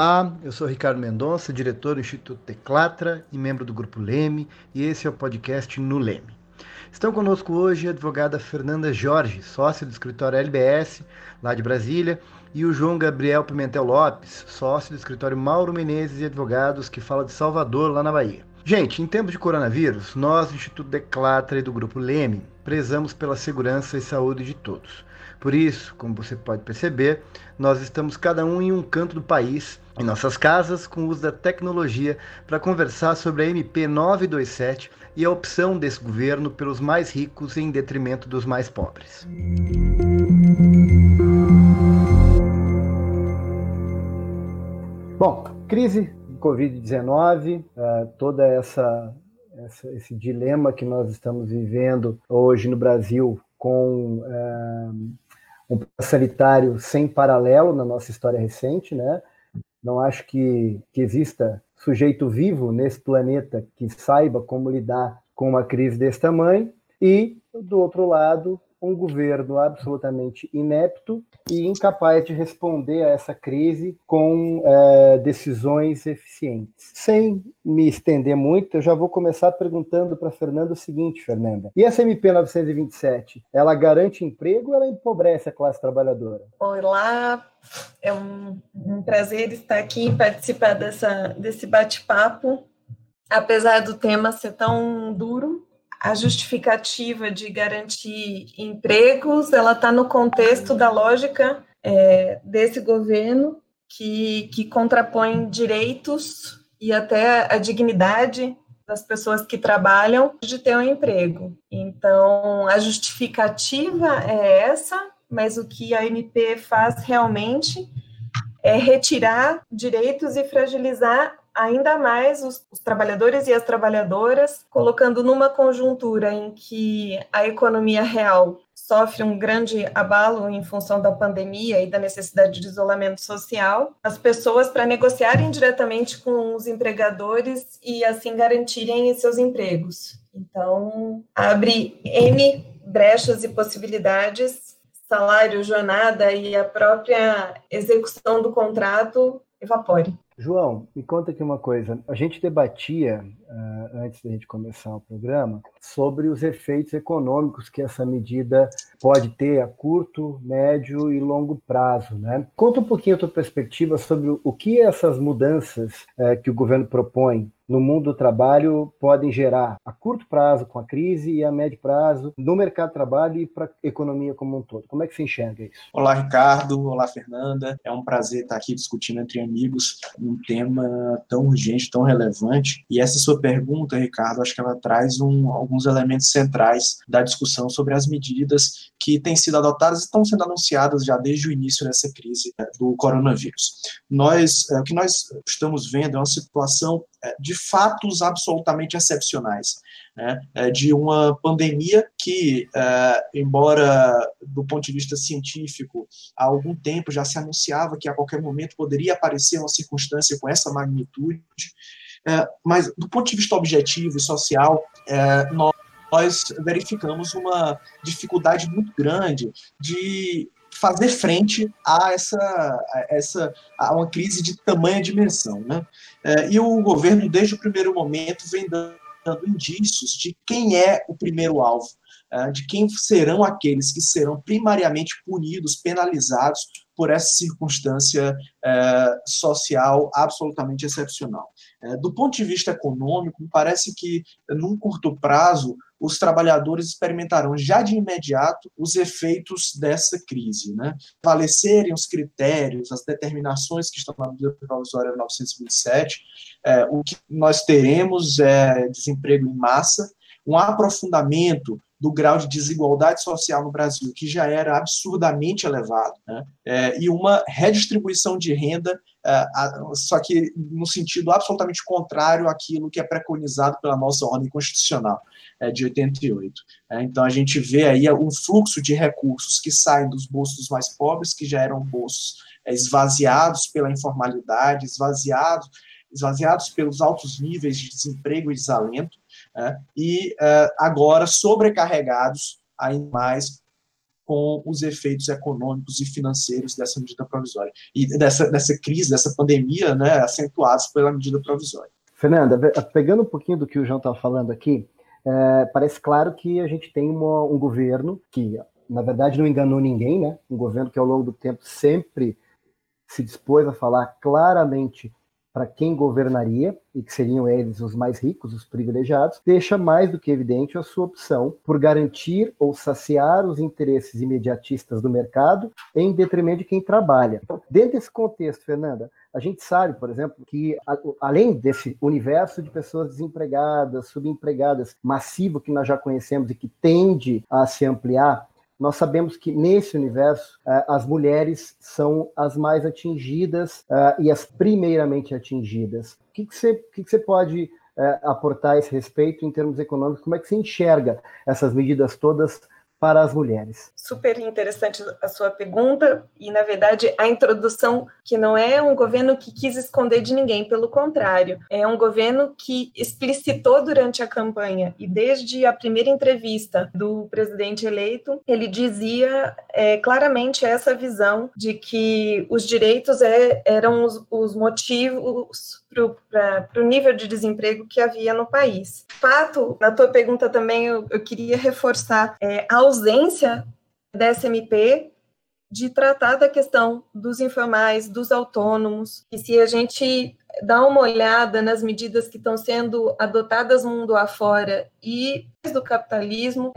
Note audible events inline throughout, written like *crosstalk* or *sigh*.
Olá, eu sou Ricardo Mendonça, diretor do Instituto Teclatra e membro do Grupo Leme, e esse é o podcast No Leme. Estão conosco hoje a advogada Fernanda Jorge, sócia do escritório LBS, lá de Brasília, e o João Gabriel Pimentel Lopes, sócio do escritório Mauro Menezes e Advogados, que fala de Salvador, lá na Bahia. Gente, em tempos de coronavírus, nós do Instituto Declatra e do Grupo Leme prezamos pela segurança e saúde de todos. Por isso, como você pode perceber, nós estamos cada um em um canto do país, em nossas casas, com o uso da tecnologia, para conversar sobre a MP 927 e a opção desse governo pelos mais ricos em detrimento dos mais pobres. Bom, crise Covid-19, uh, toda essa, esse dilema que nós estamos vivendo hoje no Brasil com uh, um sanitário sem paralelo na nossa história recente, né? Não acho que, que exista sujeito vivo nesse planeta que saiba como lidar com uma crise desse tamanho. E, do outro lado, um governo absolutamente inepto e incapaz de responder a essa crise com é, decisões eficientes. Sem me estender muito, eu já vou começar perguntando para Fernanda o seguinte, Fernanda. E essa MP 927, ela garante emprego ou ela empobrece a classe trabalhadora? Olá, é um, um prazer estar aqui e participar dessa, desse bate-papo. Apesar do tema ser tão duro, a justificativa de garantir empregos, ela está no contexto da lógica é, desse governo que, que contrapõe direitos e até a dignidade das pessoas que trabalham de ter um emprego. Então, a justificativa é essa, mas o que a MP faz realmente é retirar direitos e fragilizar ainda mais os, os, trabalhadores e as trabalhadoras, colocando numa conjuntura em que a economia real sofre um grande abalo em função da pandemia e da necessidade de isolamento social, as pessoas para negociarem diretamente com os empregadores e assim garantirem seus empregos. Então, abre N brechas e possibilidades, salário, jornada e a própria execução do contrato evapore. João, me conta aqui uma coisa. A gente debatia, antes da gente começar o programa, sobre os efeitos econômicos que essa medida pode ter a curto, médio e longo prazo. Né? Conta um pouquinho a tua perspectiva sobre o que essas mudanças uh, que o governo propõe no mundo do trabalho podem gerar a curto prazo com a crise e a médio prazo no mercado de trabalho e para a economia como um todo. Como é que você enxerga isso? Olá, Ricardo. Olá, Fernanda. É um prazer estar aqui discutindo entre amigos um tema tão urgente, tão relevante. E essa sua pergunta, Ricardo, acho que ela traz um, alguns elementos centrais da discussão sobre as medidas que têm sido adotadas e estão sendo anunciadas já desde o início dessa crise né, do coronavírus. Nós, é, o que nós estamos vendo é uma situação é, de fatos absolutamente excepcionais. Né, é, de uma pandemia que, é, embora do ponto de vista científico, há algum tempo já se anunciava que a qualquer momento poderia aparecer uma circunstância com essa magnitude, mas do ponto de vista objetivo e social, nós nós verificamos uma dificuldade muito grande de fazer frente a essa, a essa a uma crise de tamanha dimensão. Né? É, e o governo, desde o primeiro momento, vem dando indícios de quem é o primeiro alvo, é, de quem serão aqueles que serão primariamente punidos, penalizados por essa circunstância é, social absolutamente excepcional. do ponto de vista econômico, parece que, num curto prazo, os trabalhadores experimentarão já de imediato os efeitos dessa crise. Né? Falecerem os critérios, as determinações que estão na medida provisória 927, é, o que nós teremos é desemprego em massa, um aprofundamento do grau de desigualdade social no Brasil, que já era absurdamente elevado, né? é, e uma redistribuição de renda, é, a, só que no sentido absolutamente contrário àquilo que é preconizado pela nossa ordem constitucional é, de 88. É, então, a gente vê aí um fluxo de recursos que saem dos bolsos mais pobres, que já eram bolsos é, esvaziados pela informalidade, esvaziados, esvaziados pelos altos níveis de desemprego e desalento, é, e é, agora sobrecarregados ainda mais com os efeitos econômicos e financeiros dessa medida provisória e dessa, dessa crise, dessa pandemia, né, acentuados pela medida provisória. Fernanda, pegando um pouquinho do que o João estava falando aqui, é, parece claro que a gente tem uma, um governo que, na verdade, não enganou ninguém, né? Um governo que ao longo do tempo sempre se dispôs a falar claramente para quem governaria, e que seriam eles os mais ricos, os privilegiados, deixa mais do que evidente a sua opção por garantir ou saciar os interesses imediatistas do mercado em detrimento de quem trabalha. Então, dentro desse contexto, Fernanda, a gente sabe, por exemplo, que além desse universo de pessoas desempregadas, subempregadas, massivo que nós já conhecemos e que tende a se ampliar, nós sabemos que nesse universo uh, as mulheres são as mais atingidas uh, e as primeiramente atingidas. O que, que, você, que, que você pode uh, aportar a esse respeito em termos econômicos? Como é que você enxerga essas medidas todas para as mulheres? Super interessante a sua pergunta e, na verdade, a introdução que não é um governo que quis esconder de ninguém, pelo contrário, é um governo que explicitou durante a campanha e desde a primeira entrevista do presidente eleito, ele dizia é, claramente essa visão de que os direitos é, eram os, os motivos para o nível de desemprego que havia no país. Fato, na tua pergunta também eu, eu queria reforçar é, ausência da SMP de tratar da questão dos informais, dos autônomos, e se a gente dá uma olhada nas medidas que estão sendo adotadas mundo afora e do capitalismo,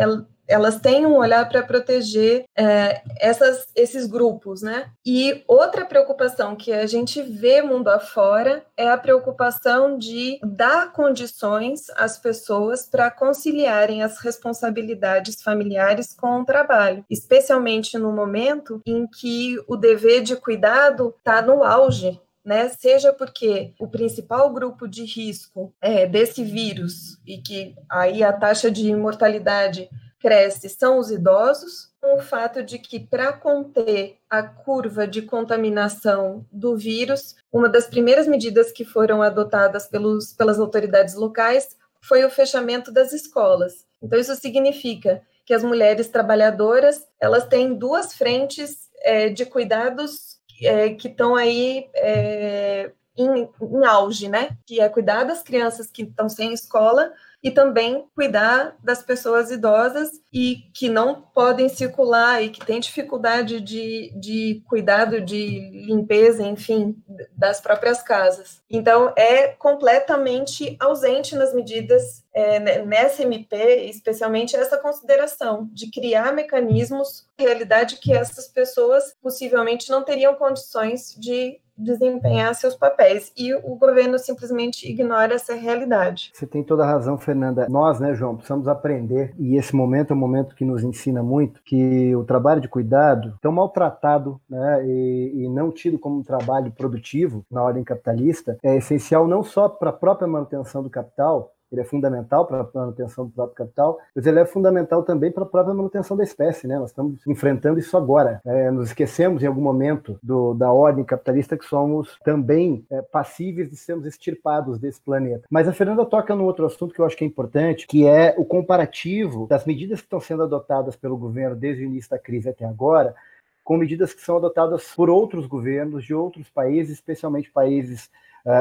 elas têm um olhar para proteger é, essas, esses grupos, né? E outra preocupação que a gente vê mundo afora é a preocupação de dar condições às pessoas para conciliarem as responsabilidades familiares com o trabalho, especialmente no momento em que o dever de cuidado está no auge né? Seja porque o principal grupo de risco é, desse vírus e que aí a taxa de mortalidade cresce são os idosos, com o fato de que, para conter a curva de contaminação do vírus, uma das primeiras medidas que foram adotadas pelos, pelas autoridades locais foi o fechamento das escolas. Então, isso significa que as mulheres trabalhadoras elas têm duas frentes é, de cuidados é, que estão aí é, em, em auge, né? Que é cuidar das crianças que estão sem escola e também cuidar das pessoas idosas e que não podem circular e que têm dificuldade de, de cuidado de limpeza, enfim, das próprias casas. Então, é completamente ausente nas medidas é, nessa MP, especialmente essa consideração de criar mecanismos, realidade que essas pessoas possivelmente não teriam condições de desempenhar seus papéis e o governo simplesmente ignora essa realidade. Você tem toda a razão, Fernanda. Nós, né, João, precisamos aprender e esse momento é um momento que nos ensina muito que o trabalho de cuidado tão maltratado, né, e, e não tido como um trabalho produtivo na ordem capitalista é essencial não só para a própria manutenção do capital, ele é fundamental para a manutenção do próprio capital, mas ele é fundamental também para a própria manutenção da espécie, né? Nós estamos enfrentando isso agora. É, nos esquecemos em algum momento do, da ordem capitalista que somos também é, passíveis de sermos extirpados desse planeta. Mas a Fernanda toca num outro assunto que eu acho que é importante, que é o comparativo das medidas que estão sendo adotadas pelo governo desde o início da crise até agora, com medidas que são adotadas por outros governos de outros países, especialmente países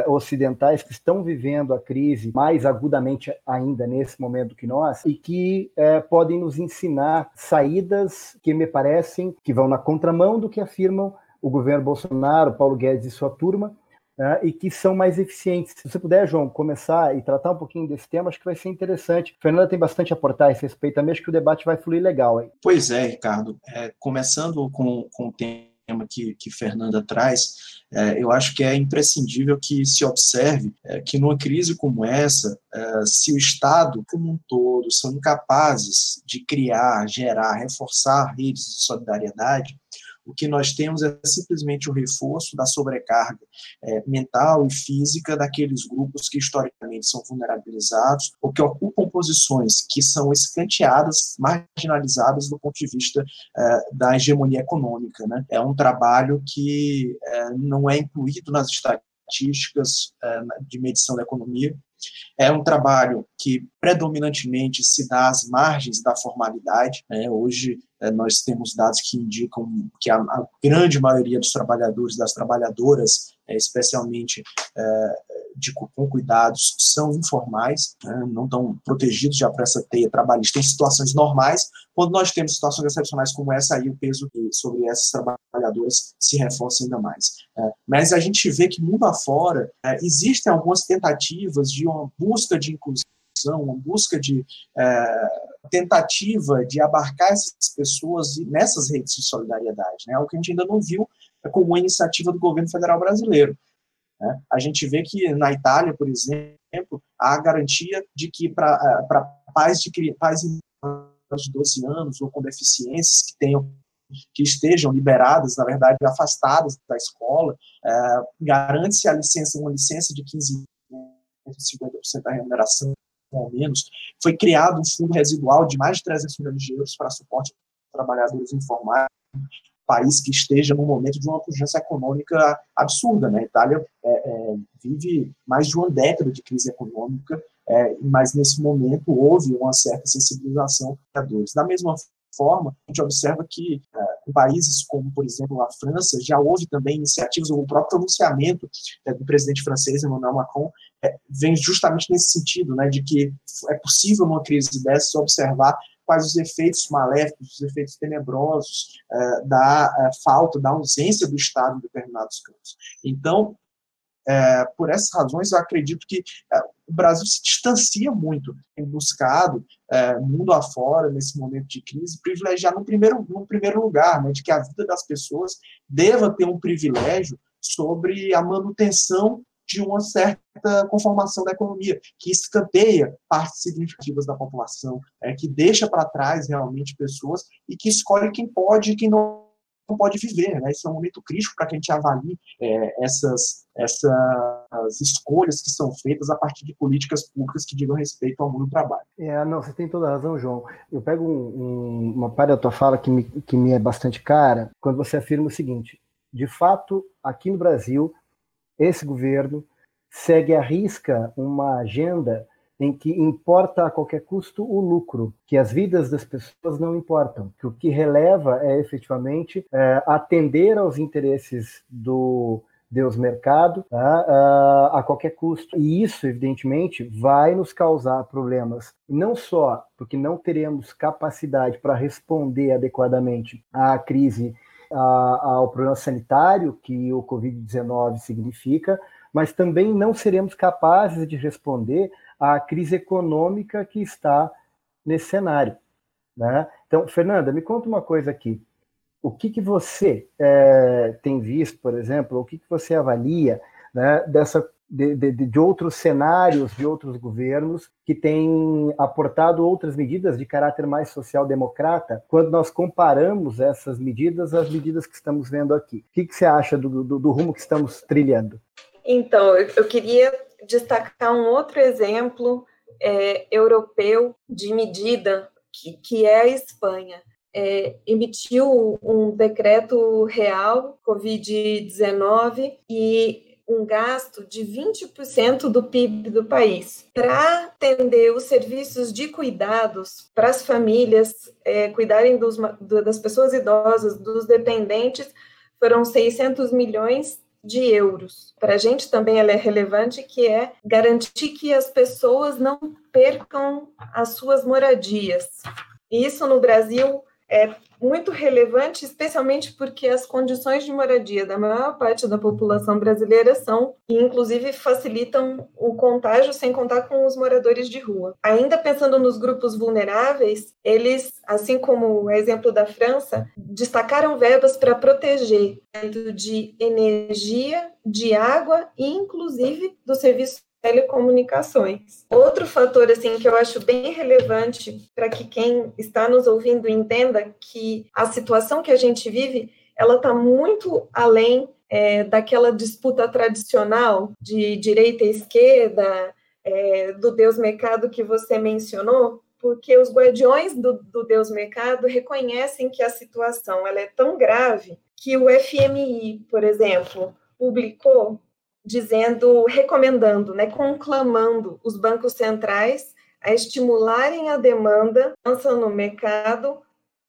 ocidentais que estão vivendo a crise mais agudamente ainda nesse momento que nós e que uh, podem nos ensinar saídas que me parecem que vão na contramão do que afirmam o governo Bolsonaro, Paulo Guedes e sua turma, Uh, e que são mais eficientes. Se você puder, João, começar e tratar um pouquinho desse tema, acho que vai ser interessante. Fernanda tem bastante a aportar a esse respeito também, acho que o debate vai fluir legal aí. Pois é, Ricardo. É, começando com, com o tema que, que Fernanda traz, é, eu acho que é imprescindível que se observe é, que numa crise como essa, é, se o Estado como um todo são incapazes de criar, gerar, reforçar redes de solidariedade, o que nós temos é simplesmente o reforço da sobrecarga é, mental e física daqueles grupos que historicamente são vulnerabilizados ou que ocupam posições que são escanteadas, marginalizadas do ponto de vista é, da hegemonia econômica. Né? É um trabalho que é, não é incluído nas estatísticas é, de medição da economia, É um trabalho que predominantemente se dá às margens da formalidade. Né? Hoje é, nós temos dados que indicam que a, a grande maioria dos trabalhadores, das trabalhadoras, é, especialmente é, de, com cuidados, são informais, né? não estão protegidos já por essa teia trabalhista em situações normais. Quando nós temos situações excepcionais como essa, aí o peso sobre essas trabalhadoras se reforça ainda mais. É, mas a gente vê que mundo afora é, existem algumas tentativas de uma busca de inclusão uma busca de é, tentativa de abarcar essas pessoas nessas redes de solidariedade, né? O que a gente ainda não viu é como uma iniciativa do governo federal brasileiro. Né? A gente vê que na Itália, por exemplo, há garantia de que para é, pais de pais de 12 anos ou com deficiências que tenham que estejam liberadas, na verdade, afastadas da escola, é, garante-se a licença, uma licença de 15 50% da remuneração ao menos, foi criado um fundo residual de mais de 300 milhões de euros para suporte a trabalhadores informais, país que esteja num momento de uma pujança econômica absurda. Né? A Itália é, é, vive mais de uma década de crise econômica, é, mas nesse momento houve uma certa sensibilização dos trabalhadores. Da mesma forma, a gente observa que é, países como, por exemplo, a França, já houve também iniciativas, o próprio pronunciamento é, do presidente francês, Emmanuel Macron, é, vem justamente nesse sentido, né, de que é possível numa crise dessa observar quais os efeitos maléficos, os efeitos tenebrosos é, da é, falta, da ausência do Estado em determinados campos. Então, é, por essas razões, eu acredito que o Brasil se distancia muito, tem buscado, é, mundo afora, nesse momento de crise, privilegiar no primeiro, no primeiro lugar, né, de que a vida das pessoas deva ter um privilégio sobre a manutenção de uma certa conformação da economia, que escanteia partes significativas da população, é, que deixa para trás realmente pessoas e que escolhe quem pode e quem não pode viver. Né? Isso é um momento crítico para que a gente avalie é, essas, essas escolhas que são feitas a partir de políticas públicas que digam respeito ao mundo do trabalho. É, não, você tem toda a razão, João. Eu pego um, um, uma parte da tua fala que me, que me é bastante cara, quando você afirma o seguinte: de fato, aqui no Brasil, esse governo segue à risca uma agenda em que importa a qualquer custo o lucro, que as vidas das pessoas não importam, que o que releva é efetivamente é, atender aos interesses do Deus mercado tá, a, a qualquer custo. E isso, evidentemente, vai nos causar problemas, não só porque não teremos capacidade para responder adequadamente à crise, ao problema sanitário que o Covid-19 significa, mas também não seremos capazes de responder à crise econômica que está nesse cenário. Né? Então, Fernanda, me conta uma coisa aqui. O que, que você é, tem visto, por exemplo, o que, que você avalia né, dessa, de, de, de, outros cenários, de outros governos que têm aportado outras medidas de caráter mais social-democrata, quando nós comparamos essas medidas às medidas que estamos vendo aqui? O que, que você acha do, do, do rumo que estamos trilhando? Então, eu queria destacar um outro exemplo é, europeu de medida, que, que é a Espanha. É, emitiu um decreto real Covid-19 e um gasto de 20% do PIB do país para atender os serviços de cuidados para as famílias é, cuidarem dos, das pessoas idosas, dos dependentes, foram 600 milhões de euros. Para a gente também ela é relevante, que é garantir que as pessoas não percam as suas moradias. Isso no Brasil é muito relevante, especialmente porque as condições de moradia da maior parte da população brasileira são, e inclusive facilitam o contágio, sem contar com os moradores de rua. Ainda pensando nos grupos vulneráveis, eles, assim como o exemplo da França, destacaram verbas para proteger de energia, de água e, inclusive, do serviço telecomunicações. Outro fator assim que eu acho bem relevante para que quem está nos ouvindo entenda que a situação que a gente vive ela está muito além é, daquela disputa tradicional de direita e esquerda, é, do Deus mercado que você mencionou, porque os guardiões do, do Deus mercado reconhecem que a situação ela é tão grave que o FMI, por exemplo, publicou dizendo, recomendando, né, conclamando os bancos centrais a estimularem a demanda, lançando no mercado,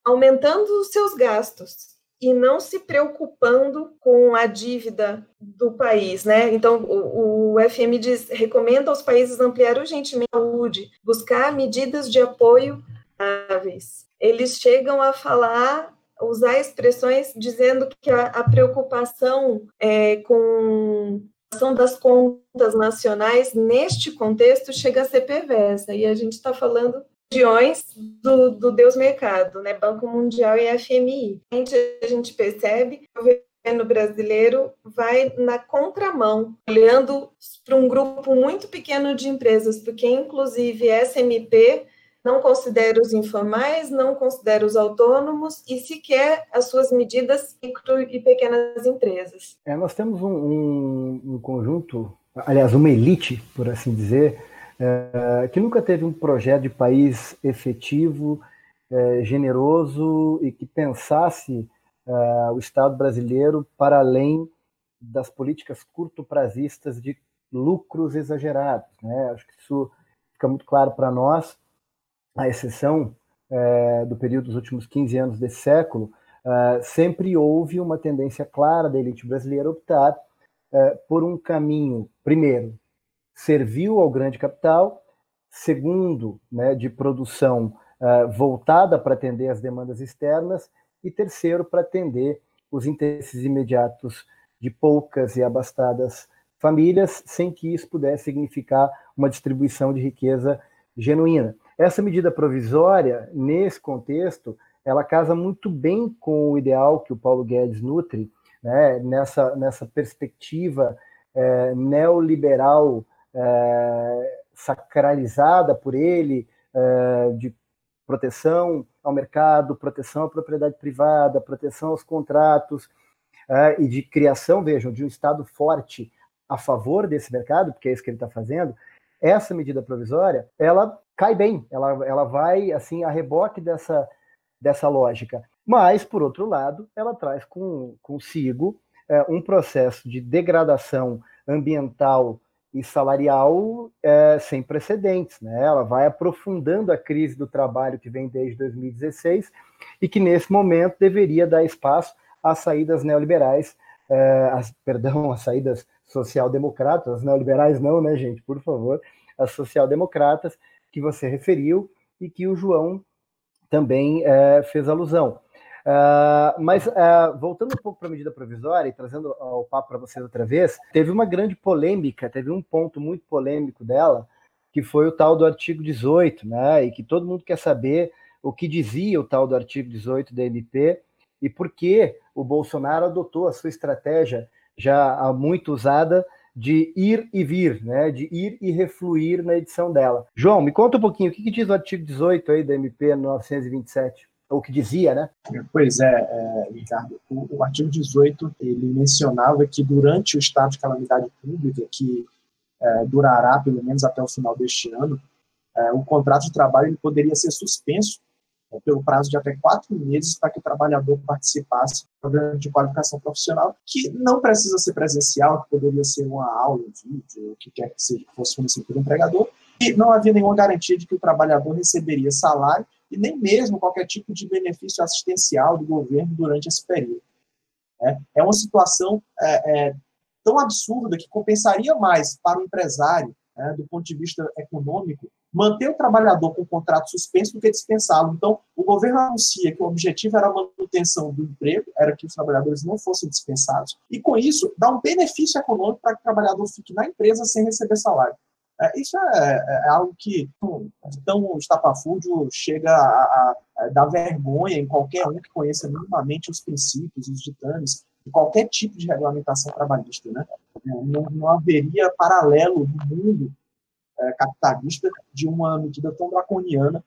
aumentando os seus gastos e não se preocupando com a dívida do país, né? Então, o, o FM diz, recomenda aos países ampliar urgentemente a saúde, buscar medidas de apoio áveis. Eles chegam a falar, usar expressões dizendo que a, a preocupação é, com a ação das contas nacionais neste contexto chega a ser perversa. E a gente está falando regiões do, do Deus Mercado, né? Banco Mundial e FMI. A gente, a gente percebe que o governo brasileiro vai na contramão, olhando para um grupo muito pequeno de empresas, porque inclusive SMP não considera os informais, não considera os autônomos e sequer as suas medidas micro e pequenas empresas. É, nós temos um, um, um conjunto, aliás, uma elite, por assim dizer, é, que nunca teve um projeto de país efetivo, é, generoso e que pensasse é, o Estado brasileiro para além das políticas curto-prazistas de lucros exagerados. Né? Acho que isso fica muito claro para nós, à exceção é, do período dos últimos 15 anos desse século, é, sempre houve uma tendência clara da elite brasileira optar é, por um caminho, primeiro, serviu ao grande capital, segundo, né, de produção voltada para atender as demandas externas, e terceiro, para atender os interesses imediatos de poucas e abastadas famílias, sem que isso pudesse significar uma distribuição de riqueza genuína. Essa medida provisória, nesse contexto, ela casa muito bem com o ideal que o Paulo Guedes nutre, né, nessa, nessa perspectiva é, neoliberal é, sacralizada por ele, é, de proteção ao mercado, proteção à propriedade privada, proteção aos contratos é, e de criação, vejam, de um Estado forte a favor desse mercado, porque é isso que ele está fazendo, essa medida provisória, ela cai bem, ela, ela vai assim a reboque dessa, dessa lógica. Mas, por outro lado, ela traz com, consigo é, um processo de degradação ambiental e salarial é, sem precedentes. Né? Ela vai aprofundando a crise do trabalho que vem desde 2016 e que, nesse momento, deveria dar espaço às saídas neoliberais, é, perdão, às saídas social-democratas, as neoliberais não, né, gente, por favor, as social-democratas que você referiu e que o João também é, fez alusão. Uh, mas uh, voltando um pouco para a medida provisória e trazendo o papo para vocês outra vez, teve uma grande polêmica, teve um ponto muito polêmico dela, que foi o tal do artigo 18, né? E que todo mundo quer saber o que dizia o tal do artigo 18 da MP e por que o Bolsonaro adotou a sua estratégia já muito usada de ir e vir, né? De ir e refluir na edição dela. João, me conta um pouquinho o que, que diz o artigo 18 aí da MP 927 o que dizia, né? Pois é, é Ricardo, o, o, artigo 18, ele mencionava que durante o estado de calamidade pública, que é, durará pelo menos até o final deste ano, é, o contrato de trabalho ele poderia ser suspenso pelo prazo de até quatro meses para que o trabalhador participasse do programa de qualificação profissional, que não precisa ser presencial, que poderia ser uma aula, um vídeo, o que quer que seja, que fosse fornecido pelo empregador, e não havia nenhuma garantia de que o trabalhador receberia salário e nem mesmo qualquer tipo de benefício assistencial do governo durante esse período. É, é uma situação é, é, tão absurda que compensaria mais para o empresário, né, do ponto de vista econômico, manter o trabalhador com o contrato suspenso do que dispensá-lo. Então, o governo anuncia que o objetivo era a manutenção do emprego, era que os trabalhadores não fossem dispensados, e com isso dá um benefício econômico para que o trabalhador fique na empresa sem receber salário. É, isso é, é, algo que tão estapafúrdio chega a, a, dar vergonha em qualquer um que conheça minimamente os princípios, os ditames de qualquer tipo de regulamentação trabalhista. Né? É, não, não haveria paralelo no mundo é, capitalista de uma medida tão draconiana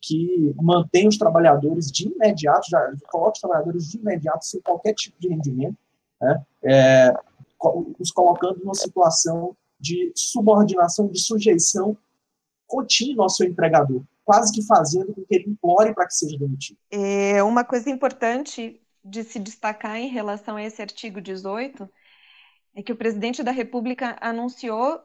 que mantém os trabalhadores de imediato, já coloca os trabalhadores de imediato sem qualquer tipo de rendimento, né? é, os colocando numa situação de subordinação, de sujeição contínua ao seu empregador, quase que fazendo com que ele implore para que seja demitido. É uma coisa importante de se destacar em relação a esse artigo 18 é que o presidente da República anunciou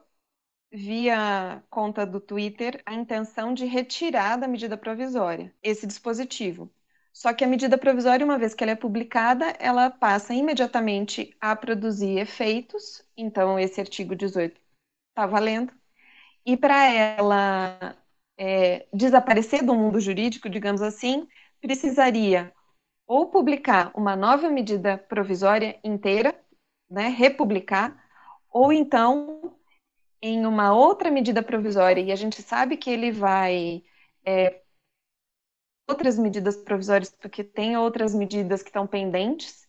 via conta do Twitter a intenção de retirar da medida provisória esse dispositivo. Só que a medida provisória, uma vez que ela é publicada, ela passa imediatamente a produzir efeitos. Então, esse artigo 18 está valendo. E para ela é, desaparecer do mundo jurídico, digamos assim, precisaria ou publicar uma nova medida provisória inteira, né, republicar, ou então em uma outra medida provisória, e a gente sabe que ele vai é, outras medidas provisórias, porque tem outras medidas que estão pendentes,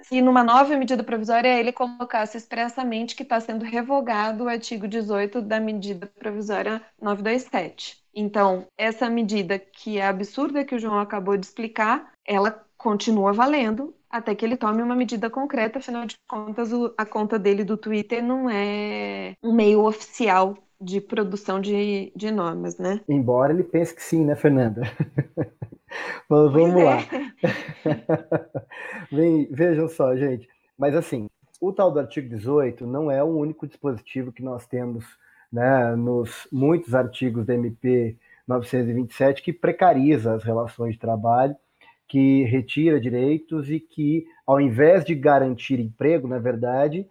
se numa nova medida provisória ele colocasse expressamente que está sendo revogado o artigo 18 da medida provisória 927. Então, essa medida que é absurda que o João acabou de explicar, ela continua valendo até que ele tome uma medida concreta, afinal de contas, a conta dele do Twitter não é um meio oficial de produção de, de normas, né? Embora ele pense que sim, né, Fernanda? Mas *laughs* vamos é. lá. *laughs* Vem, vejam só, gente. Mas assim, o tal do artigo 18 não é o único dispositivo que nós temos né, nos muitos artigos da MP 927 que precariza as relações de trabalho, que retira direitos e que, ao invés de garantir emprego, na verdade,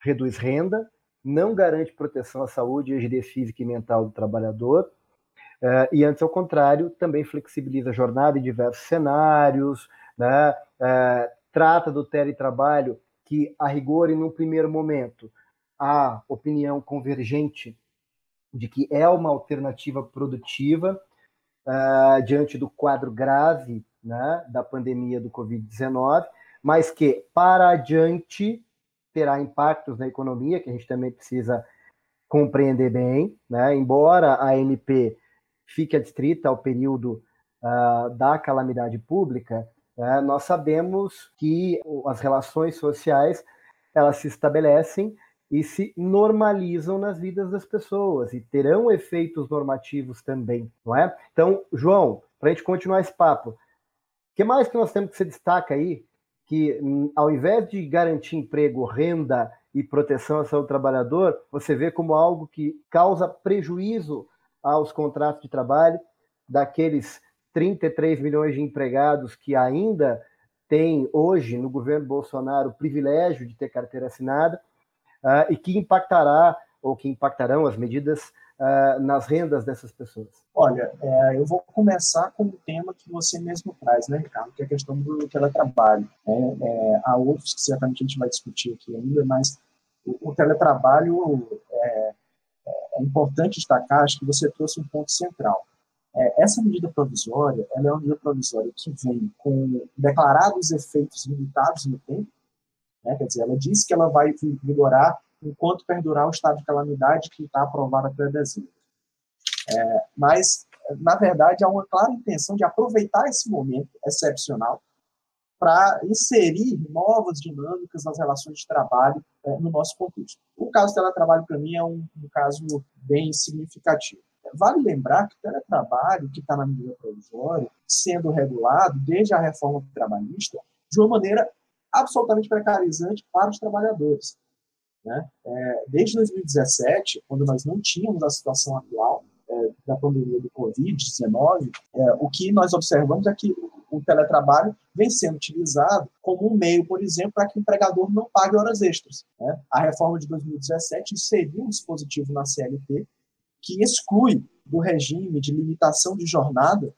reduz renda, não garante proteção à saúde e agilidade física e mental do trabalhador, uh, e antes, ao contrário, também flexibiliza a jornada em diversos cenários, né, uh, trata do teletrabalho que, a rigor e num primeiro momento, a opinião convergente de que é uma alternativa produtiva uh, diante do quadro grave né, da pandemia do Covid-19, mas que, para adiante, terá impactos na economia, que a gente também precisa compreender bem, né? embora a MP fique adstrita ao período uh, da calamidade pública, uh, nós sabemos que as relações sociais elas se estabelecem e se normalizam nas vidas das pessoas e terão efeitos normativos também, não é? Então, João, para a gente continuar esse papo, o que mais que nós temos que se destaca aí que, hum, ao invés de garantir emprego, renda e proteção ao seu trabalhador, você vê como algo que causa prejuízo aos contratos de trabalho daqueles 33 milhões de empregados que ainda têm hoje no governo Bolsonaro o privilégio de ter carteira assinada uh, e que impactará ou que impactarão as medidas uh, nas rendas dessas pessoas? Olha, é, eu vou começar com o tema que você mesmo traz, né, Ricardo, que é a questão do teletrabalho. É, é, há outros que certamente a gente vai discutir aqui ainda, mas o, o teletrabalho é, é, importante destacar, acho que você trouxe um ponto central. É, essa medida provisória, ela é uma medida provisória que vem com declarados efeitos limitados no tempo, né, quer dizer, ela diz que ela vai vigorar enquanto perdurar o estado de calamidade que está aprovado até dezembro. É, mas, na verdade, há uma clara intenção de aproveitar esse momento excepcional para inserir novas dinâmicas nas relações de trabalho é, no nosso contexto. O caso do teletrabalho, para mim, é um, um, caso bem significativo. Vale lembrar que o teletrabalho, que está na medida provisória, sendo regulado desde a reforma trabalhista, de uma maneira absolutamente precarizante para os trabalhadores. Né? É, desde 2017, quando nós não tínhamos a situação atual é, da pandemia do Covid-19, é, o que nós observamos é que o teletrabalho vem sendo utilizado como um meio, por exemplo, para que o empregador não pague horas extras. Né? A reforma de 2017 inseriu um dispositivo na CLT que exclui do regime de limitação de jornada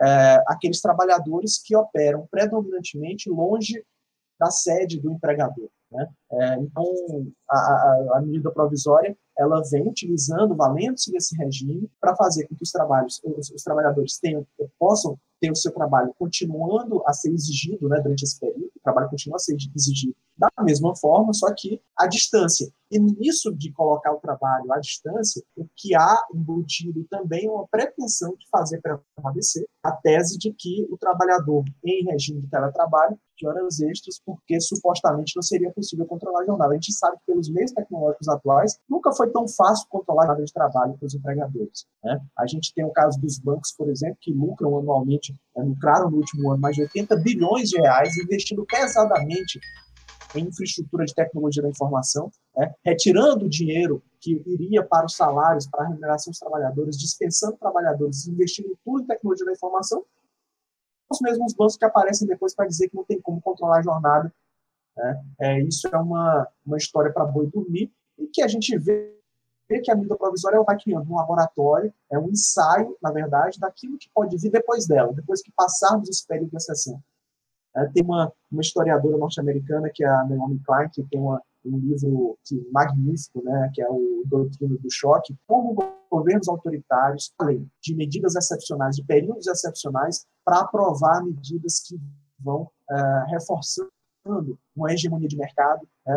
é, aqueles trabalhadores que operam predominantemente longe da sede do empregador. Né? É, então, a, a, a, medida provisória ela vem utilizando, valendo-se desse regime, para fazer com que os, trabalhos, os, os trabalhadores tenham, possam ter o seu trabalho continuando a ser exigido né, durante esse período, o trabalho continua a ser exigido da mesma forma, só que à distância. E nisso de colocar o trabalho à distância, o que há embutido também é uma pretensão de fazer prevalecer a tese de que o trabalhador em regime de teletrabalho de horas extras, porque supostamente não seria possível controlar a jornada. A gente sabe que pelos meios tecnológicos atuais, nunca foi tão fácil controlar a jornada de trabalho para os empregadores. Né? A gente tem o caso dos bancos, por exemplo, que lucram anualmente, né, lucraram no último ano mais de 80 bilhões de reais, investindo pesadamente em infraestrutura de tecnologia da informação, né, retirando o dinheiro que iria para os salários, para a remuneração dos trabalhadores, dispensando trabalhadores, investindo tudo em tecnologia da informação, os mesmos bancos que aparecem depois para dizer que não tem como controlar a jornada. Né? É, isso é uma, uma história para boi dormir, e que a gente vê que a medida provisória vai criando um laboratório, é um ensaio, na verdade, daquilo que pode vir depois dela, depois que passarmos esse período de exceção. Tem uma, uma historiadora norte-americana, que é a Naomi Klein, que tem uma, um livro que, magnífico, né, que é o Doutrina do Choque, como governos autoritários, além de medidas excepcionais, de períodos excepcionais, para aprovar medidas que vão uh, reforçando uma hegemonia de mercado, é,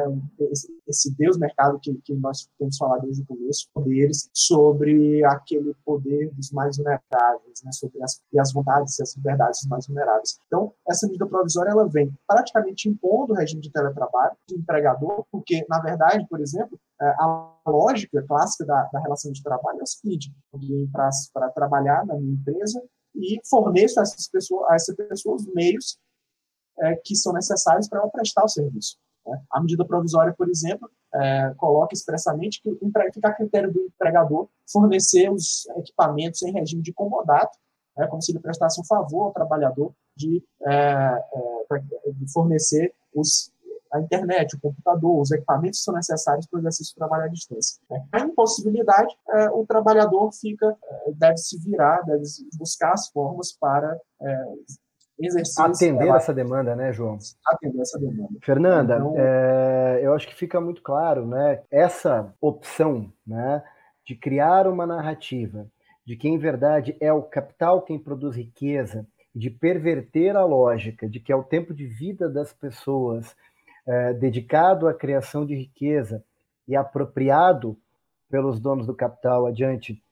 esse, esse, Deus mercado que, que, nós temos falado desde o começo, poderes sobre aquele poder dos mais vulneráveis, né, sobre as, e as vontades e as liberdades dos mais vulneráveis. Então, essa medida provisória ela vem praticamente impondo o regime de teletrabalho do empregador, porque, na verdade, por exemplo, é, a lógica clássica da, da relação de trabalho é o seguinte: alguém para trabalhar na minha empresa e forneço a essas pessoas, a essas pessoas meios é, que são necessários para ela prestar o serviço. Né? A medida provisória, por exemplo, é, coloca expressamente que fica a critério do empregador fornecer os equipamentos em regime de comodato, né, como se ele prestasse um favor ao trabalhador de, é, é de fornecer os, a internet, o computador, os equipamentos que são necessários para o exercício do trabalho à distância. Né? A impossibilidade, é, o trabalhador fica, é, deve se virar, deve buscar as formas para exercício. Atender ela... essa demanda, né, João? Atender essa demanda. Fernanda, então... é, eu acho que fica muito claro, né? Essa opção, né, de criar uma narrativa de que em verdade é o capital quem produz riqueza, de perverter a lógica de que é o tempo de vida das pessoas é, dedicado à criação de riqueza e apropriado pelos donos do capital adiante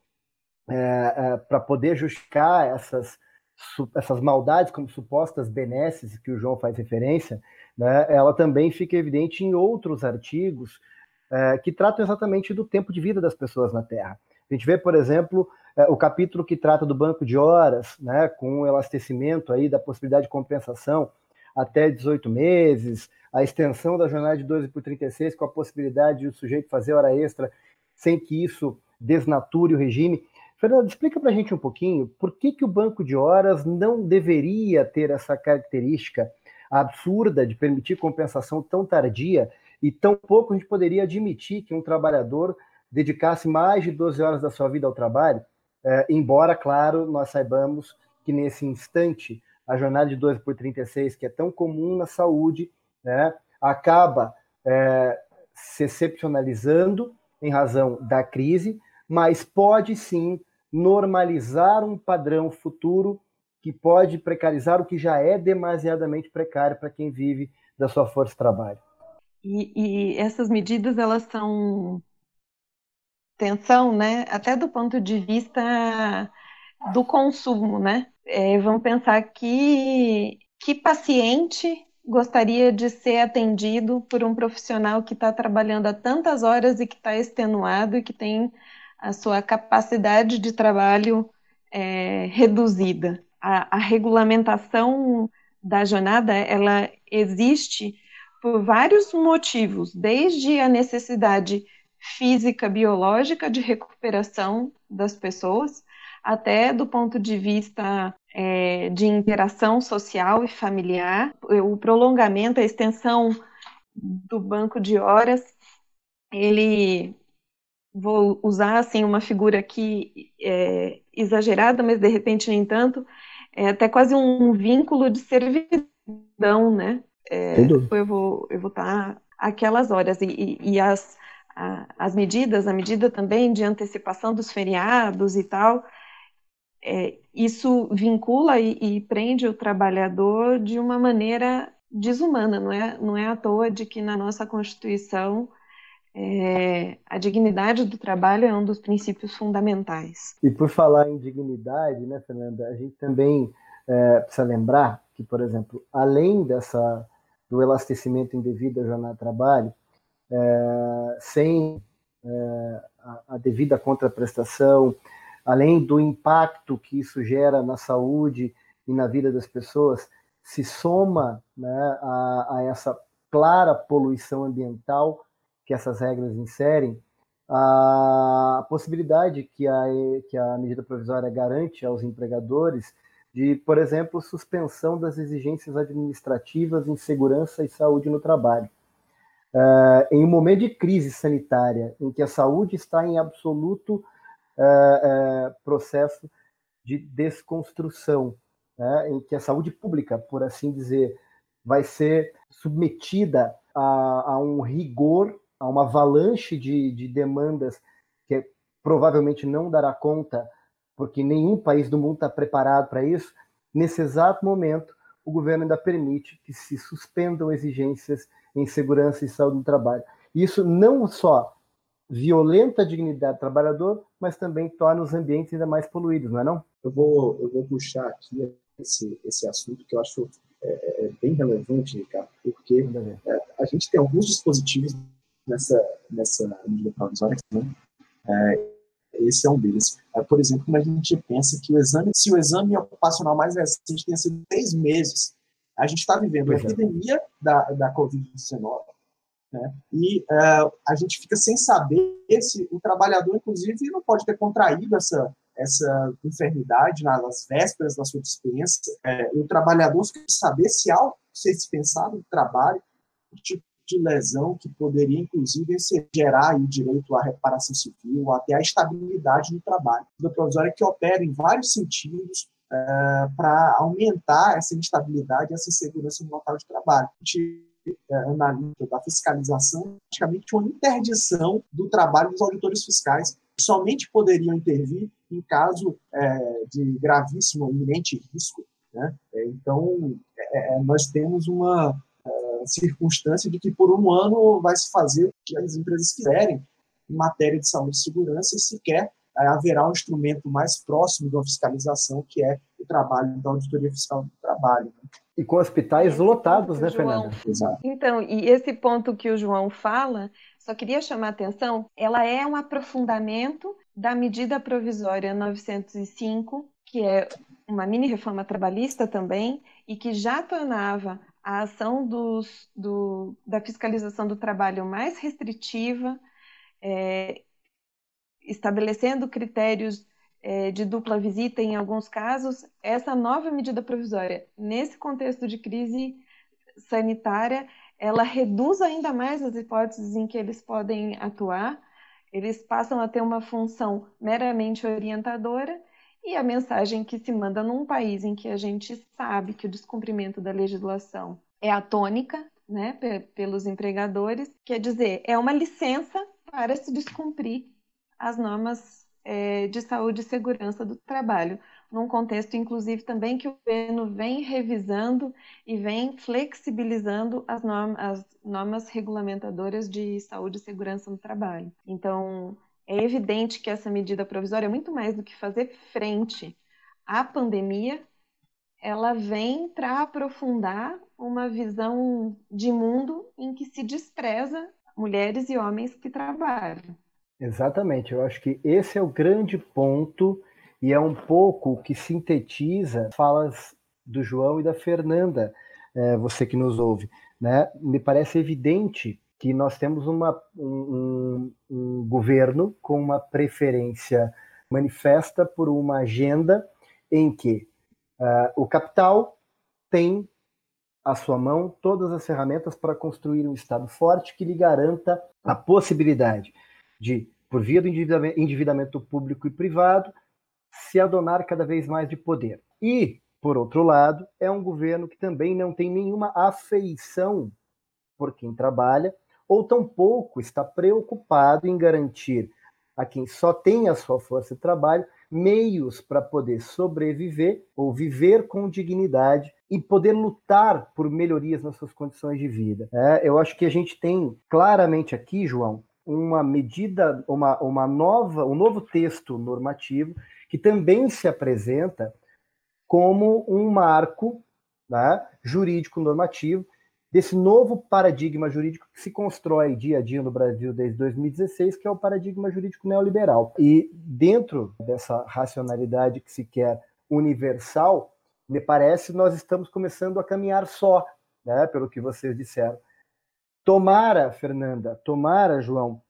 é, é, para poder justificar essas essas maldades como supostas benesses que o João faz referência, né, ela também fica evidente em outros artigos é, que tratam exatamente do tempo de vida das pessoas na Terra. A gente vê, por exemplo, é, o capítulo que trata do banco de horas, né, com o elastecimento aí da possibilidade de compensação até 18 meses, a extensão da jornada de 12 por 36 com a possibilidade de o sujeito fazer hora extra sem que isso desnature o regime. Fernando, explica para a gente um pouquinho por que, que o banco de horas não deveria ter essa característica absurda de permitir compensação tão tardia e tão pouco a gente poderia admitir que um trabalhador dedicasse mais de 12 horas da sua vida ao trabalho, é, embora, claro, nós saibamos que nesse instante a jornada de 12 por 36, que é tão comum na saúde, né, acaba é, se excepcionalizando em razão da crise, mas pode sim normalizar um padrão futuro que pode precarizar o que já é demasiadamente precário para quem vive da sua força de trabalho. E, e, essas medidas elas são tensão, né? Até do ponto de vista do consumo, né? É, vamos pensar que que paciente gostaria de ser atendido por um profissional que está trabalhando há tantas horas e que está extenuado e que tem a sua capacidade de trabalho é, reduzida. A, a, regulamentação da jornada ela existe por vários motivos, desde a necessidade física, biológica de recuperação das pessoas, até do ponto de vista é, de interação social e familiar, o prolongamento, a extensão do banco de horas, ele vou usar assim uma figura aqui é, exagerada, mas de repente nem tanto, é até quase um vínculo de servidão, né? É, eu vou eu vou estar aquelas horas. E, e as a, as medidas, a medida também de antecipação dos feriados e tal, é, isso vincula e, e prende o trabalhador de uma maneira desumana, não é, não é à toa de que na nossa Constituição é, a dignidade do trabalho é um dos princípios fundamentais. E por falar em dignidade, né, Fernanda, a gente também é, precisa lembrar que, por exemplo, além dessa do elastecimento indevido da jornada de trabalho, é, sem é, a, a, devida contraprestação, além do impacto que isso gera na saúde e na vida das pessoas, se soma né, a, a essa clara poluição ambiental que essas regras inserem, a possibilidade que a, que a medida provisória garante aos empregadores de, por exemplo, suspensão das exigências administrativas em segurança e saúde no trabalho. Uh, em um momento de crise sanitária, em que a saúde está em absoluto uh, uh, processo de desconstrução, né, em que a saúde pública, por assim dizer, vai ser submetida a, a um rigor, a uma avalanche de, de demandas que provavelmente não dará conta, porque nenhum país do mundo está preparado para isso. Nesse exato momento, o governo ainda permite que se suspendam exigências em segurança e saúde do trabalho. Isso não só violenta a dignidade do trabalhador, mas também torna os ambientes ainda mais poluídos, não é não? Eu vou, eu vou puxar aqui esse, esse assunto que eu acho é, é, é bem relevante, Ricardo, porque é, a gente tem alguns dispositivos nessa, nessa medida provisória, né? É, esse é um deles. É, por exemplo, como a gente pensa que o exame, se o exame ocupacional mais recente tenha sido seis meses, a gente está vivendo a é. epidemia da, da Covid-19, né? e uh, a gente fica sem saber se o trabalhador, inclusive, não pode ter contraído essa, essa enfermidade nas vésperas da sua dispensa. É, o trabalhador fica sem saber se, ao ser dispensado do trabalho, tipo de lesão que poderia, inclusive, gerar o direito à reparação civil, até à estabilidade no trabalho. A provisória que opera em vários sentidos é, para aumentar essa instabilidade essa insegurança no local de trabalho. A gente é, analisa da fiscalização, praticamente uma interdição do trabalho dos auditores fiscais, que somente poderiam intervir em caso é, de gravíssimo, iminente risco. Né? Então, nós temos uma circunstância de que por um ano vai se fazer o que as empresas quiserem em matéria de saúde e segurança e sequer haverá um instrumento mais próximo da fiscalização, que é o trabalho da auditoria fiscal do trabalho. Né? E com hospitais lotados, né, Fernanda? Exato. Então, e esse ponto que o João fala, só queria chamar a atenção, ela é um aprofundamento da medida provisória 905, que é uma mini reforma trabalhista também, e que já tornava a ação dos, do, da fiscalização do trabalho mais restritiva, é, estabelecendo critérios é, de dupla visita em alguns casos, essa nova medida provisória, nesse contexto de crise sanitária, ela reduz ainda mais as hipóteses em que eles podem atuar, eles passam a ter uma função meramente orientadora e a mensagem que se manda num país em que a gente sabe que o descumprimento da legislação é a tônica, né, pelos empregadores, quer dizer, é uma licença para se descumprir as normas é, de saúde e segurança do trabalho, num contexto, inclusive, também que o governo vem revisando e vem flexibilizando as normas, as normas regulamentadoras de saúde e segurança no trabalho. Então, é evidente que essa medida provisória é muito mais do que fazer frente à pandemia, ela vem para aprofundar uma visão de mundo em que se despreza mulheres e homens que trabalham. Exatamente, eu acho que esse é o grande ponto e é um pouco o que sintetiza falas do João e da Fernanda, é, você que nos ouve. Né? Me parece evidente que nós temos uma, um, um governo com uma preferência manifesta por uma agenda em que uh, o capital tem à sua mão todas as ferramentas para construir um Estado forte que lhe garanta a possibilidade de, por via do endividamento público e privado, se adonar cada vez mais de poder. E, por outro lado, é um governo que também não tem nenhuma afeição por quem trabalha, ou tampouco está preocupado em garantir a quem só tem a sua força de trabalho meios para poder sobreviver ou viver com dignidade e poder lutar por melhorias nas suas condições de vida. É, eu acho que a gente tem claramente aqui, João, uma medida, uma, uma nova, um novo texto normativo que também se apresenta como um marco né, jurídico normativo desse novo paradigma jurídico que se constrói dia a dia no Brasil desde 2016, que é o paradigma jurídico neoliberal. E dentro dessa racionalidade que se quer universal, me parece nós estamos começando a caminhar só, né, pelo que vocês disseram Tomara, Fernanda, tomara, João,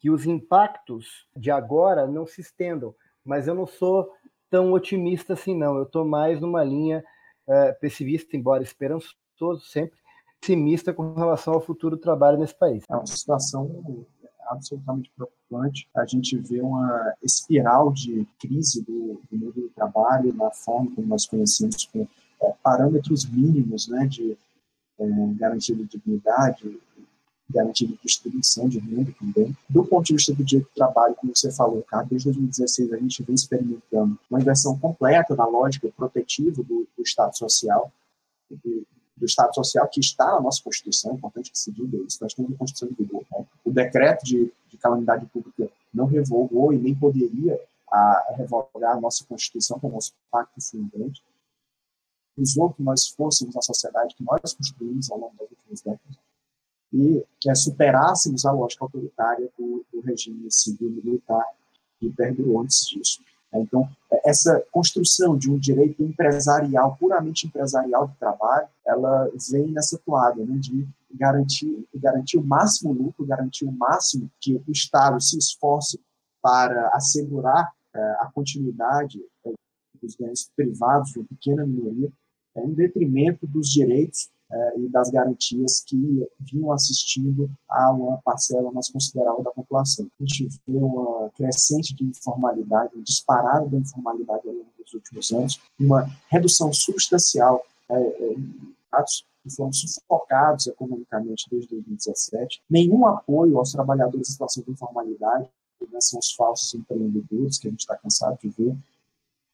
que os impactos de agora não se estendam, mas eu não sou tão otimista assim, não. Eu estou mais numa linha uh, pessimista, embora esperançoso sempre, pessimista com relação ao futuro do trabalho nesse país. É uma situação absolutamente preocupante. A gente vê uma espiral de crise do, do mundo do trabalho, na forma como nós conhecemos, com é, parâmetros mínimos né, de é, garantia de dignidade, garantia de distribuição de renda também. Do ponto de vista do direito do trabalho, como você falou, cara, desde 2016 a gente vem experimentando uma inversão completa da lógica protetiva do, do Estado Social, do, do Estado Social que está na nossa Constituição, é importante que se diga isso, nós temos uma Constituição de vigor. Né? O decreto de, de, calamidade pública não revogou e nem poderia a, revogar a nossa Constituição, que é o nosso pacto fundante. Usou que nós fôssemos a sociedade que nós construímos ao longo das últimas décadas e que é, superássemos a lógica autoritária do, do regime civil militar que perdurou antes disso. Então, essa construção de um direito empresarial, puramente empresarial de trabalho, ela vem nessa toada né, de garantir, garantir o máximo lucro, garantir o máximo que o Estado se esforce para assegurar é, a continuidade é, dos ganhos privados uma pequena minoria, é, em detrimento dos direitos e das garantias que vinham assistindo a uma parcela mais considerável da população. A gente vê uma crescente de informalidade, um disparado da informalidade ao longo dos últimos anos, uma redução substancial é, atos que foram sufocados economicamente desde 2017, nenhum apoio aos trabalhadores em situação de informalidade, né, são os falsos empreendedores que a gente está cansado de ver,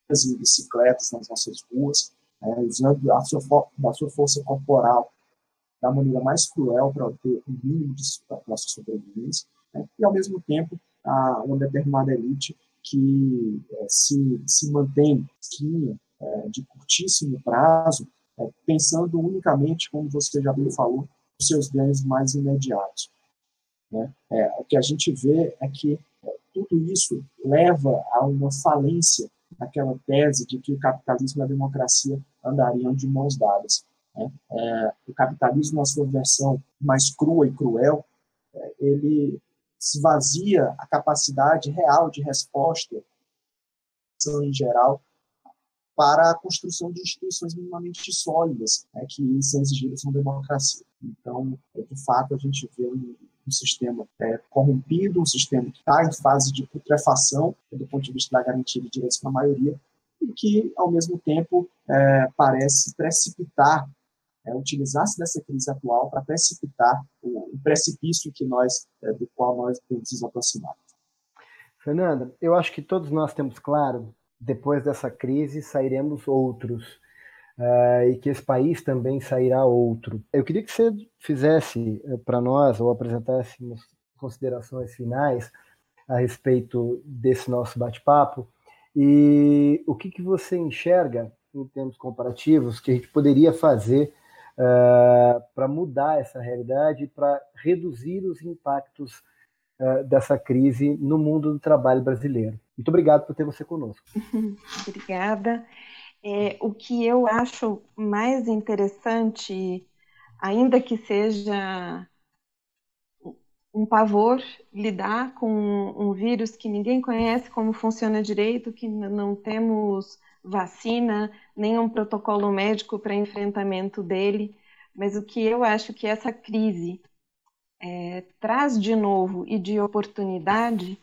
as bicicletas nas nossas ruas, é, usando a sua, sua força corporal da maneira mais cruel para obter o mínimo de para sua sobrevivência, né, e ao mesmo tempo a, uma determinada elite que é, se, se mantém esquina é, de curtíssimo prazo, é, pensando unicamente, como você já bem falou, os seus ganhos mais imediatos. Né? É, o que a gente vê é que é, tudo isso leva a uma falência naquela tese de que o capitalismo e a democracia andariam de mãos dadas. Né? É, o capitalismo, na sua versão mais crua e cruel, é, ele esvazia a capacidade real de resposta, em geral, para a construção de instituições minimamente sólidas, né, que são exigidas na democracia. Então, é, de fato, a gente vê um, um sistema é, corrompido, um sistema que está em fase de putrefação, do ponto de vista da garantia de direitos para a maioria, e que, ao mesmo tempo, é, parece precipitar, é, utilizar-se dessa crise atual para precipitar o, o, precipício que nós, é, do qual nós temos nos aproximado. Fernanda, eu acho que todos nós temos claro, depois dessa crise sairemos outros. Uh, e que esse país também sairá outro. Eu queria que você fizesse uh, para nós, ou apresentasse considerações finais a respeito desse nosso bate-papo, e o que, que você enxerga, em termos comparativos, que a gente poderia fazer uh, para mudar essa realidade, para reduzir os impactos dessa crise no mundo do trabalho brasileiro. Muito obrigado por ter você conosco. *laughs* Obrigada. É, o que eu acho mais interessante, ainda que seja um pavor lidar com um vírus que ninguém conhece como funciona direito, que não temos vacina, nenhum protocolo médico para enfrentamento dele, mas o que eu acho que essa crise é, traz de novo e de oportunidade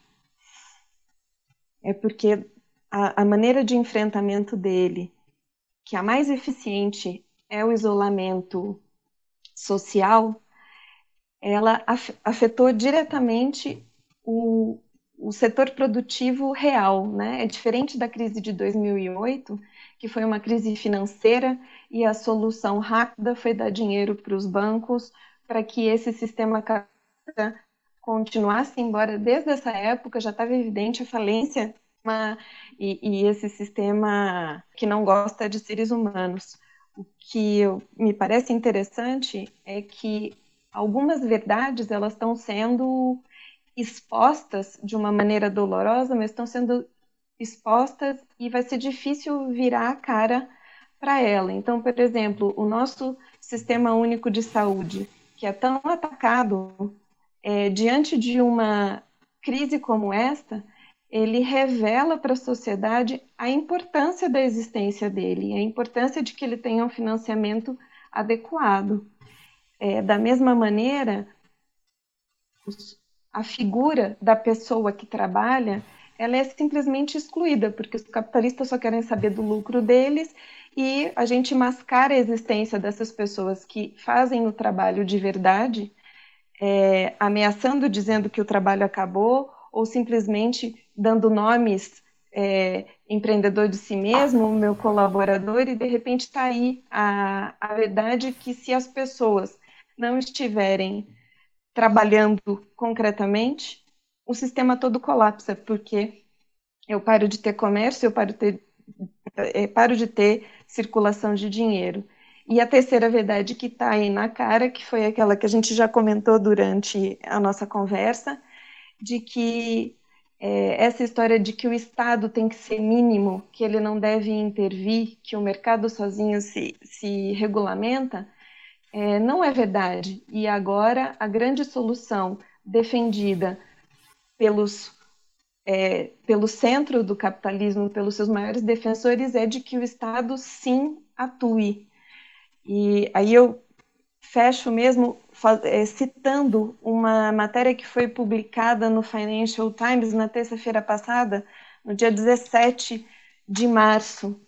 é porque a, a maneira de enfrentamento dele, que a mais eficiente é o isolamento social, ela afetou diretamente o, o setor produtivo real, né? É diferente da crise de 2008, que foi uma crise financeira e a solução rápida foi dar dinheiro para os bancos para que esse sistema continuasse, embora desde essa época já estava evidente a falência uma, e, e, esse sistema que não gosta de seres humanos. O que eu, me parece interessante é que algumas verdades elas estão sendo expostas de uma maneira dolorosa, mas estão sendo expostas e vai ser difícil virar a cara para ela. Então, por exemplo, o nosso sistema único de saúde, que é tão atacado é, diante de uma crise como esta, ele revela para a sociedade a importância da existência dele, a importância de que ele tenha um financiamento adequado. É, da mesma maneira, a figura da pessoa que trabalha ela é simplesmente excluída, porque os capitalistas só querem saber do lucro deles e a gente mascara a existência dessas pessoas que fazem o trabalho de verdade, é, ameaçando, dizendo que o trabalho acabou, ou simplesmente dando nomes é, empreendedor de si mesmo, meu colaborador, e de repente está aí a, a verdade que se as pessoas não estiverem trabalhando concretamente, o sistema todo colapsa, porque eu paro de ter comércio, eu paro ter, é, paro de ter circulação de dinheiro. E a terceira verdade que está aí na cara, que foi aquela que a gente já comentou durante a nossa conversa, de que é, essa história de que o Estado tem que ser mínimo, que ele não deve intervir, que o mercado sozinho se, se regulamenta, é, não é verdade. E agora a grande solução defendida pelos é, pelo centro do capitalismo, pelos seus maiores defensores, é de que o Estado sim atue. E aí eu fecho mesmo citando uma matéria que foi publicada no Financial Times na terça-feira passada, no dia 17 de março,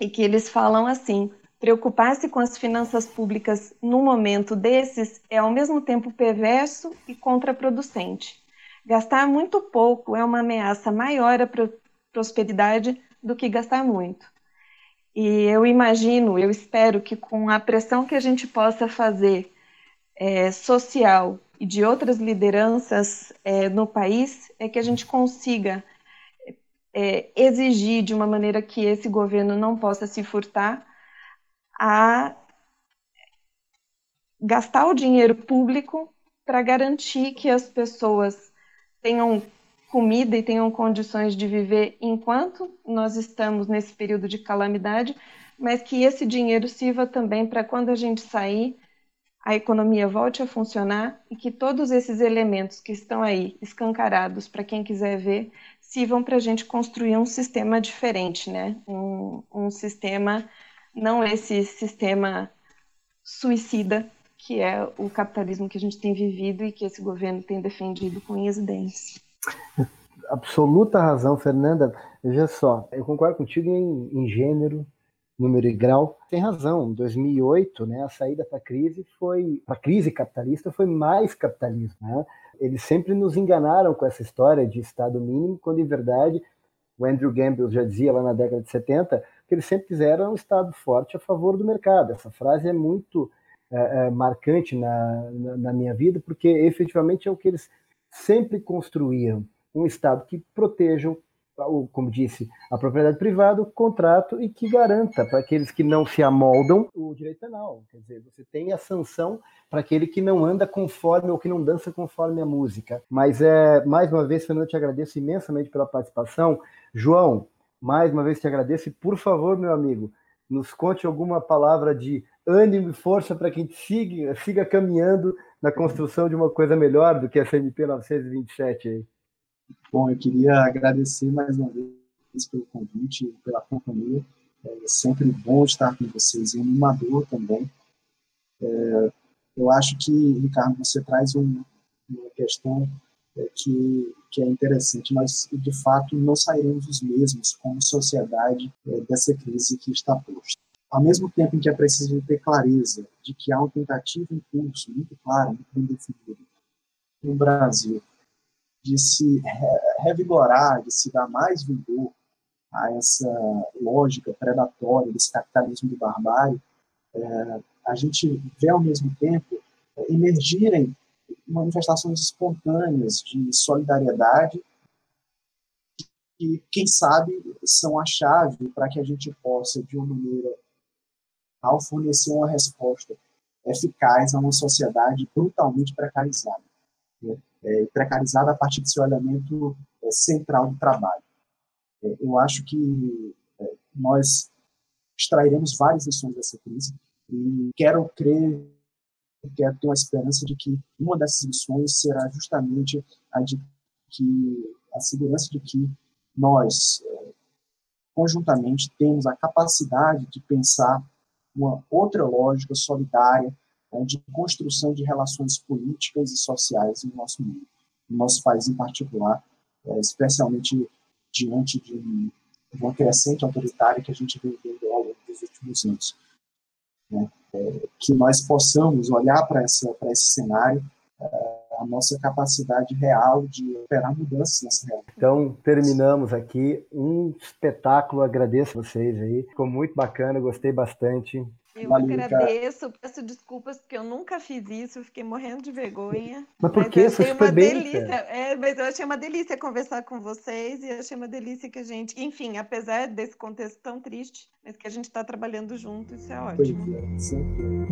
e que eles falam assim: preocupar-se com as finanças públicas no momento desses é ao mesmo tempo perverso e contraproducente. Gastar muito pouco é uma ameaça maior à prosperidade do que gastar muito. E eu imagino, eu espero que com a pressão que a gente possa fazer é, social e de outras lideranças é, no país, é que a gente consiga é, exigir de uma maneira que esse governo não possa se furtar a gastar o dinheiro público para garantir que as pessoas tenham comida e tenham condições de viver enquanto nós estamos nesse período de calamidade, mas que esse dinheiro sirva também para quando a gente sair, a economia volte a funcionar e que todos esses elementos que estão aí escancarados para quem quiser ver sirvam para a gente construir um sistema diferente, né? Um, um sistema, não esse sistema suicida que é o capitalismo que a gente tem vivido e que esse governo tem defendido com unhas. Absoluta razão, Fernanda. Veja só, eu concordo contigo em, em gênero, número e grau. Tem razão. Em 2008, né, a saída para a crise foi, a crise capitalista foi mais capitalismo. Né? Eles sempre nos enganaram com essa história de Estado mínimo, quando em verdade o Andrew Gamble já dizia lá na década de 70 que eles sempre quiseram um Estado forte a favor do mercado. Essa frase é muito é, é, marcante na, na, na, minha vida, porque efetivamente é o que eles sempre construíram: um Estado que proteja, como disse, a propriedade privada, o contrato e que garanta para aqueles que não se amoldam o direito penal. Quer dizer, você tem a sanção para aquele que não anda conforme ou que não dança conforme a música. Mas é mais uma vez, Fernando, eu te agradeço imensamente pela participação. João, mais uma vez te agradeço e, por favor, meu amigo, nos conte alguma palavra de ânimo e força para que a gente siga, siga caminhando na construção de uma coisa melhor do que a CMP 927 aí. Bom, eu queria agradecer mais uma vez pelo convite, pela companhia. É sempre bom estar com vocês, e animador também. É, eu acho que, Ricardo, você traz um, uma questão é, que, que é interessante. Nós, de fato, não sairemos os mesmos como sociedade é, dessa crise que está posta ao mesmo tempo em que é preciso ter clareza de que há uma tentativa em curso, muito clara, muito bem definida, no Brasil, de se revigorar, de se dar mais vigor a essa lógica predatória desse capitalismo de barbárie, é, a gente vê ao mesmo tempo emergirem manifestações espontâneas de solidariedade que, quem sabe, são a chave para que a gente possa, de uma maneira ao fornecer uma resposta eficaz a uma sociedade brutalmente precarizada. Né? É, precarizada a partir do seu elemento é, central do trabalho. É, eu acho que é, nós extrairemos várias lições dessa crise e quero crer quero ter uma esperança de que uma dessas lições será justamente a de que a segurança de que nós é, conjuntamente temos a capacidade de pensar uma outra lógica solidária é, de construção de relações políticas e sociais no nosso mundo, no nosso país em particular, é, especialmente diante de, uma crescente autoritária que a gente vem vendo ao longo dos últimos anos. Né? É, que nós possamos olhar para esse cenário é, a nossa capacidade real de operar mudanças nessa realidade. Então, terminamos aqui um espetáculo. Agradeço a vocês aí. Ficou muito bacana, gostei bastante. Eu Valeu, agradeço, cara. peço desculpas porque eu nunca fiz isso, fiquei morrendo de vergonha. Mas por que? Achei uma bem, delícia. É, mas eu achei uma delícia conversar com vocês e achei uma delícia que a gente, enfim, apesar desse contexto tão triste, mas que a gente está trabalhando junto, isso é ótimo. Pois é, sempre.